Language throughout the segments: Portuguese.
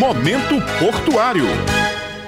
Momento Portuário.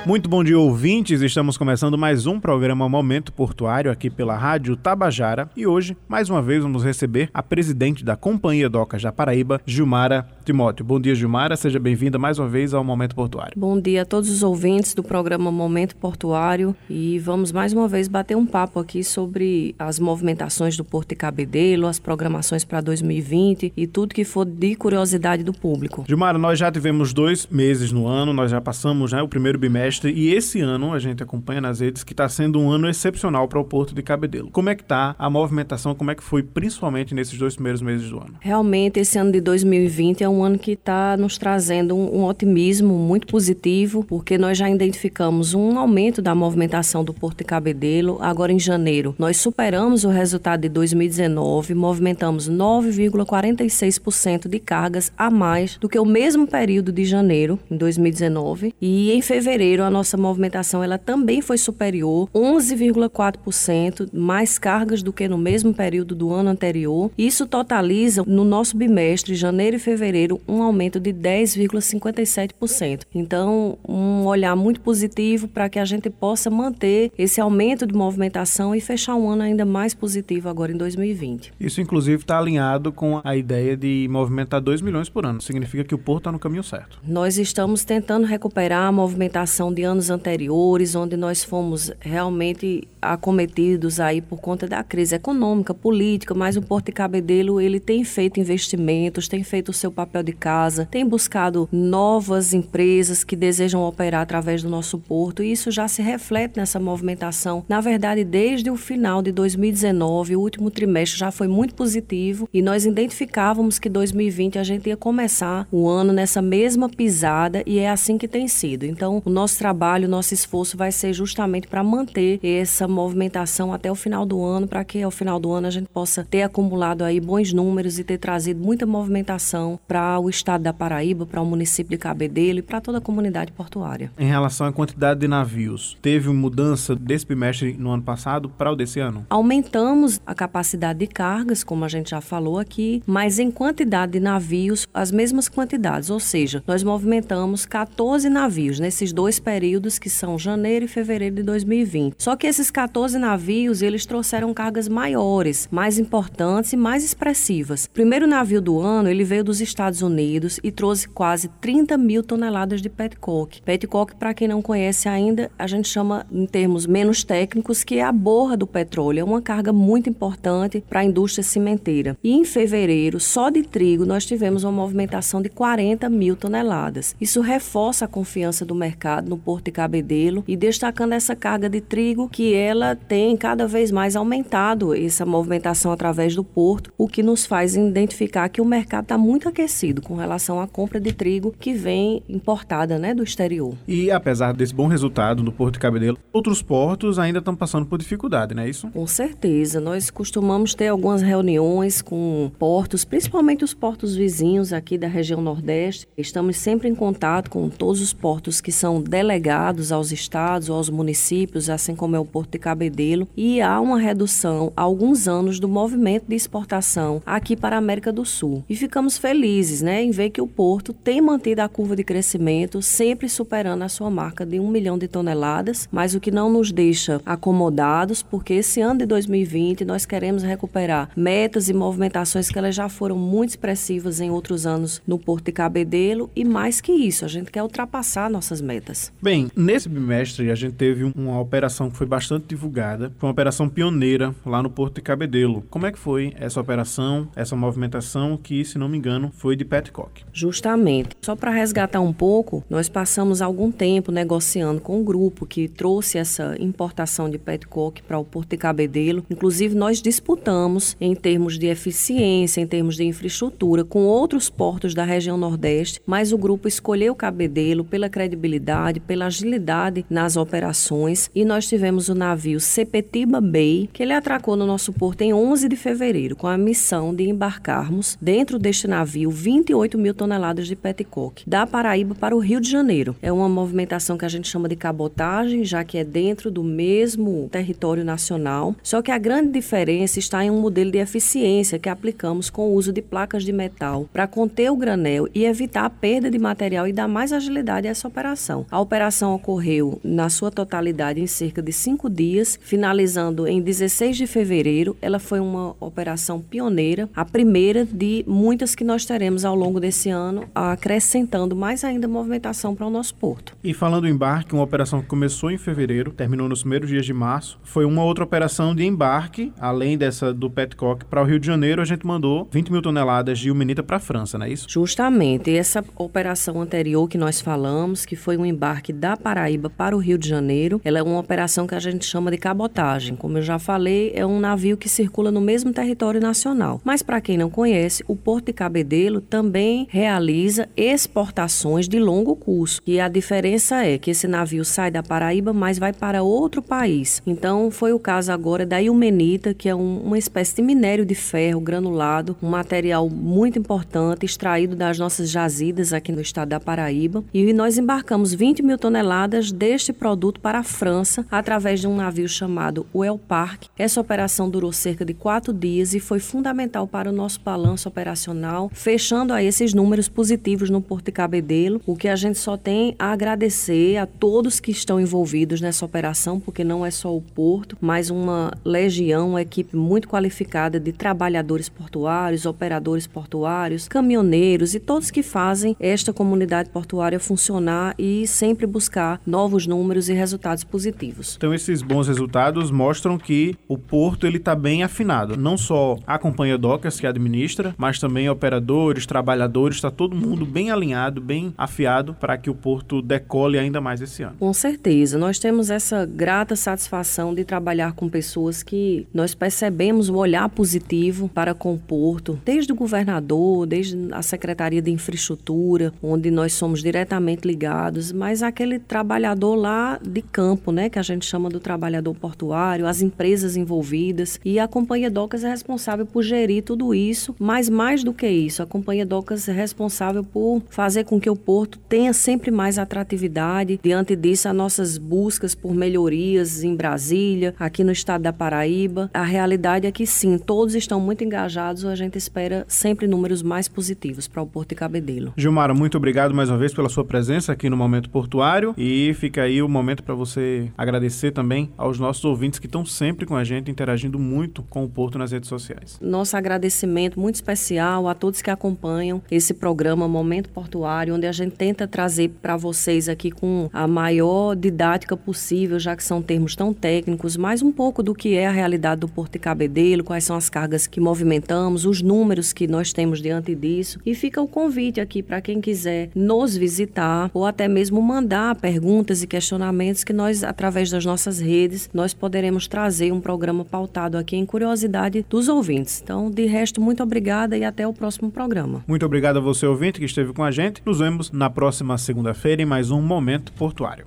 Muito bom dia, ouvintes. Estamos começando mais um programa Momento Portuário aqui pela Rádio Tabajara e hoje, mais uma vez, vamos receber a presidente da Companhia Docas da Paraíba, Gilmara Timóteo. Bom dia, Gilmara. Seja bem-vinda mais uma vez ao Momento Portuário. Bom dia a todos os ouvintes do programa Momento Portuário e vamos mais uma vez bater um papo aqui sobre as movimentações do Porto de Cabedelo, as programações para 2020 e tudo que for de curiosidade do público. Gilmara, nós já tivemos dois meses no ano, nós já passamos né, o primeiro bimestre e esse ano a gente acompanha nas redes que está sendo um ano excepcional para o Porto de Cabedelo. Como é que está a movimentação? Como é que foi principalmente nesses dois primeiros meses do ano? Realmente esse ano de 2020 é um ano que está nos trazendo um, um, otimismo muito positivo, porque nós já identificamos um aumento da movimentação do Porto de Cabedelo. Agora em janeiro nós superamos o resultado de 2019, movimentamos 9,46% de cargas a mais do que o mesmo período de janeiro em 2019 e em fevereiro a nossa movimentação ela também foi superior, 11,4% mais cargas do que no mesmo período do ano anterior. Isso totaliza no nosso bimestre, janeiro e fevereiro, um aumento de 10,57%. Então, um olhar muito positivo para que a gente possa manter esse aumento de movimentação e fechar um ano ainda mais positivo agora em 2020. Isso, inclusive, está alinhado com a ideia de movimentar 2 milhões por ano. Significa que o Porto está no caminho certo. Nós estamos tentando recuperar a movimentação de anos anteriores, onde nós fomos realmente acometidos aí por conta da crise econômica, política, mas o Porto de Cabedelo ele tem feito investimentos, tem feito o seu papel de casa, tem buscado novas empresas que desejam operar através do nosso porto e isso já se reflete nessa movimentação. Na verdade, desde o final de 2019, o último trimestre já foi muito positivo e nós identificávamos que 2020 a gente ia começar o ano nessa mesma pisada e é assim que tem sido. Então, o nosso trabalho, nosso esforço vai ser justamente para manter essa movimentação até o final do ano, para que ao final do ano a gente possa ter acumulado aí bons números e ter trazido muita movimentação para o estado da Paraíba, para o município de Cabedelo e para toda a comunidade portuária. Em relação à quantidade de navios, teve mudança desse bimestre no ano passado para o desse ano? Aumentamos a capacidade de cargas, como a gente já falou aqui, mas em quantidade de navios, as mesmas quantidades, ou seja, nós movimentamos 14 navios nesses dois períodos que são janeiro e fevereiro de 2020. Só que esses 14 navios, eles trouxeram cargas maiores, mais importantes e mais expressivas. O primeiro navio do ano, ele veio dos Estados Unidos e trouxe quase 30 mil toneladas de petcock. Petcock, para quem não conhece ainda, a gente chama em termos menos técnicos que é a borra do petróleo. É uma carga muito importante para a indústria cimenteira. E em fevereiro, só de trigo, nós tivemos uma movimentação de 40 mil toneladas. Isso reforça a confiança do mercado no Porto de Cabedelo e destacando essa carga de trigo que ela tem cada vez mais aumentado essa movimentação através do porto, o que nos faz identificar que o mercado está muito aquecido com relação à compra de trigo que vem importada né, do exterior. E apesar desse bom resultado no Porto de Cabedelo, outros portos ainda estão passando por dificuldade, não é isso? Com certeza. Nós costumamos ter algumas reuniões com portos, principalmente os portos vizinhos aqui da região Nordeste. Estamos sempre em contato com todos os portos que são delegados delegados aos estados ou aos municípios, assim como é o Porto de Cabedelo, e há uma redução há alguns anos do movimento de exportação aqui para a América do Sul. E ficamos felizes né, em ver que o Porto tem mantido a curva de crescimento, sempre superando a sua marca de um milhão de toneladas, mas o que não nos deixa acomodados, porque esse ano de 2020 nós queremos recuperar metas e movimentações que elas já foram muito expressivas em outros anos no Porto de Cabedelo, e mais que isso, a gente quer ultrapassar nossas metas. Bem, nesse bimestre a gente teve uma operação que foi bastante divulgada, foi uma operação pioneira lá no Porto de Cabedelo. Como é que foi essa operação, essa movimentação que, se não me engano, foi de Petcock? Justamente. Só para resgatar um pouco, nós passamos algum tempo negociando com o um grupo que trouxe essa importação de Petcock para o Porto de Cabedelo. Inclusive, nós disputamos em termos de eficiência, em termos de infraestrutura, com outros portos da região Nordeste, mas o grupo escolheu Cabedelo pela credibilidade, pela agilidade nas operações e nós tivemos o navio Sepetiba Bay, que ele atracou no nosso porto em 11 de fevereiro com a missão de embarcarmos dentro deste navio 28 mil toneladas de petcock da Paraíba para o Rio de Janeiro. É uma movimentação que a gente chama de cabotagem, já que é dentro do mesmo território nacional. Só que a grande diferença está em um modelo de eficiência que aplicamos com o uso de placas de metal para conter o granel e evitar a perda de material e dar mais agilidade a essa operação. A operação ocorreu na sua totalidade em cerca de cinco dias, finalizando em 16 de fevereiro. Ela foi uma operação pioneira, a primeira de muitas que nós teremos ao longo desse ano, acrescentando mais ainda movimentação para o nosso porto. E falando em embarque, uma operação que começou em fevereiro, terminou nos primeiros dias de março, foi uma outra operação de embarque, além dessa do Petcock para o Rio de Janeiro, a gente mandou 20 mil toneladas de ilmenita para a França, não é isso? Justamente. Essa operação anterior que nós falamos, que foi um embarque da Paraíba para o Rio de Janeiro, ela é uma operação que a gente chama de cabotagem. Como eu já falei, é um navio que circula no mesmo território nacional. Mas para quem não conhece, o Porto de Cabedelo também realiza exportações de longo curso. E a diferença é que esse navio sai da Paraíba, mas vai para outro país. Então, foi o caso agora da ilmenita, que é um, uma espécie de minério de ferro granulado, um material muito importante, extraído das nossas jazidas aqui no estado da Paraíba. E nós embarcamos 20 mil toneladas deste produto para a França, através de um navio chamado Well Park. Essa operação durou cerca de quatro dias e foi fundamental para o nosso balanço operacional, fechando a esses números positivos no Porto de Cabedelo, o que a gente só tem a agradecer a todos que estão envolvidos nessa operação, porque não é só o porto, mas uma legião, uma equipe muito qualificada de trabalhadores portuários, operadores portuários, caminhoneiros e todos que fazem esta comunidade portuária funcionar e sempre buscar novos números e resultados positivos. Então esses bons resultados mostram que o porto ele está bem afinado, não só a companhia Docas que administra, mas também operadores, trabalhadores, está todo mundo bem alinhado, bem afiado para que o porto decole ainda mais esse ano. Com certeza, nós temos essa grata satisfação de trabalhar com pessoas que nós percebemos o olhar positivo para com o porto, desde o governador, desde a Secretaria de Infraestrutura, onde nós somos diretamente ligados, mas aquele trabalhador lá de campo, né, que a gente chama do trabalhador portuário, as empresas envolvidas e a Companhia Docas é responsável por gerir tudo isso, mas mais do que isso, a Companhia Docas é responsável por fazer com que o porto tenha sempre mais atratividade. Diante disso, as nossas buscas por melhorias em Brasília, aqui no estado da Paraíba, a realidade é que sim, todos estão muito engajados, a gente espera sempre números mais positivos para o Porto de Cabedelo. Gilmara, muito obrigado mais uma vez pela sua presença aqui no Momento Portuário e fica aí o momento para você agradecer também aos nossos ouvintes que estão sempre com a gente, interagindo muito com o Porto nas redes sociais. Nosso agradecimento muito especial a todos que acompanham esse programa Momento Portuário, onde a gente tenta trazer para vocês aqui com a maior didática possível, já que são termos tão técnicos, mais um pouco do que é a realidade do Porto de Cabedelo, quais são as cargas que movimentamos, os números que nós temos diante disso. E fica o convite aqui para quem quiser nos visitar ou até mesmo mandar perguntas e questionamentos que nós, através das nossas redes, nós poderemos trazer um programa pautado aqui em curiosidade dos ouvintes. Então, de resto, muito obrigada e até o próximo programa. Muito obrigado a você, ouvinte, que esteve com a gente. Nos vemos na próxima segunda-feira em mais um Momento Portuário.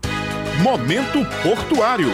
Momento Portuário.